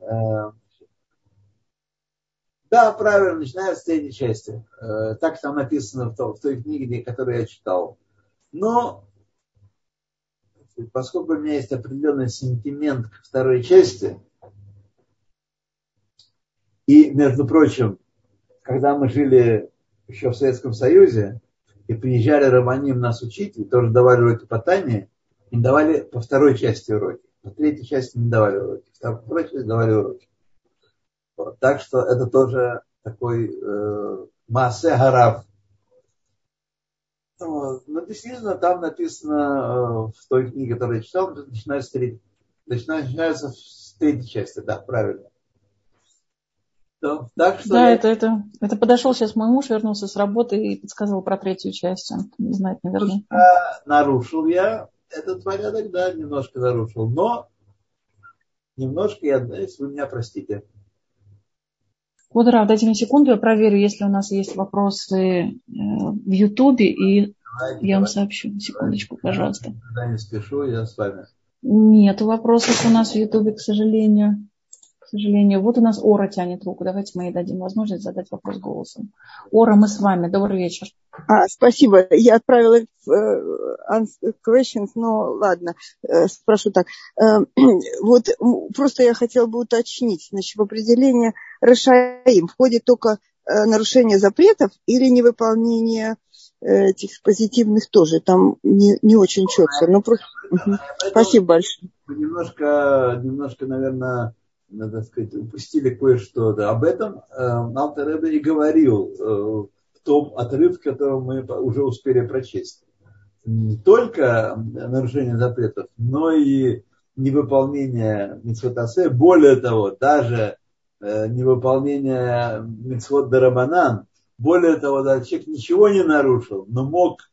Э, да, правильно, начиная с третьей части. Э, так там написано в, то, в той книге, которую я читал. Но поскольку у меня есть определенный сентимент к второй части, и, между прочим, когда мы жили еще в Советском Союзе, и приезжали романим нас учить, и тоже давали уроки по Тане, им давали по второй части уроки. По третьей части не давали уроки. По второй части давали уроки. Вот. Так что это тоже такой э, массе гарав. Вот. Но действительно там написано э, в той книге, которую я читал, начинается с, третьей, начинается с третьей части, да, правильно. Да, так что да я... это, это, это подошел сейчас мой муж, вернулся с работы и подсказал про третью часть. Он не знает, наверное. Нарушил я этот порядок, да, немножко нарушил. Но немножко я, если вы меня простите. Вот, Рав, дайте мне секунду, я проверю, если у нас есть вопросы э, в Ютубе, и давайте, я вам сообщу. Секундочку, пожалуйста. Я не спешу, я с вами. Нет вопросов у нас в Ютубе, к сожалению сожалению. Вот у нас Ора тянет руку. Давайте мы ей дадим возможность задать вопрос голосом. Ора, мы с вами. Добрый вечер. А, спасибо. Я отправила uh, questions, но ладно, uh, спрошу так. Uh, вот просто я хотела бы уточнить. Значит, в определение Рашаим входит только нарушение запретов или невыполнение этих позитивных тоже. Там не, не очень четко. Но просто... Спасибо большое. Немножко, немножко, наверное, надо сказать, упустили кое-что. Об этом э, Алтер и говорил э, в том отрывке, который мы уже успели прочесть. Не только нарушение запретов, но и невыполнение митцвотасе. Более того, даже э, невыполнение митцвот дарабанан. Более того, даже человек ничего не нарушил, но мог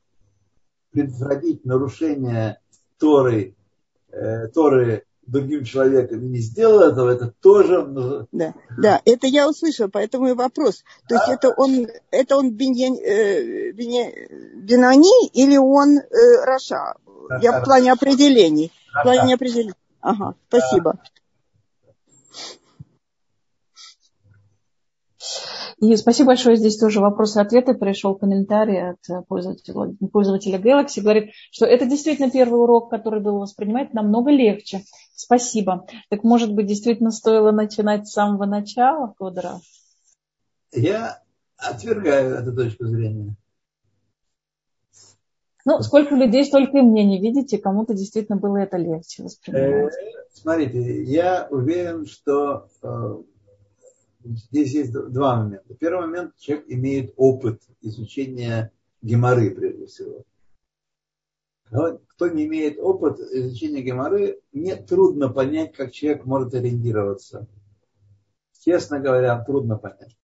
предотвратить нарушение Торы, Торы другим человеком не сделал этого, это тоже... Да, да, это я услышала, поэтому и вопрос. То есть а? это он, это он биньян, э, Бинани или он э, Раша? Я в плане определений. В плане определений. Ага, спасибо. И спасибо большое. Здесь тоже вопросы и ответы. Пришел комментарий от пользователя, пользователя Galaxy. Говорит, что это действительно первый урок, который был воспринимать намного легче. Спасибо. Так может быть, действительно стоило начинать с самого начала, Кодра? Я отвергаю эту точку зрения. Ну, сколько людей, столько и мнений. Видите, кому-то действительно было это легче воспринимать. Э, смотрите, я уверен, что э, здесь есть два момента. Первый момент, человек имеет опыт изучения геморы, прежде всего. Кто не имеет опыт изучения геморы, мне трудно понять, как человек может ориентироваться. Честно говоря, трудно понять.